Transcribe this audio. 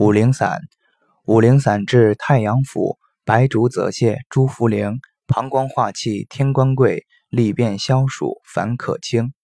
五苓散，五苓散治太阳腑、白术泽泻、诸茯苓，膀胱化气，天官桂，利便消暑，烦渴清。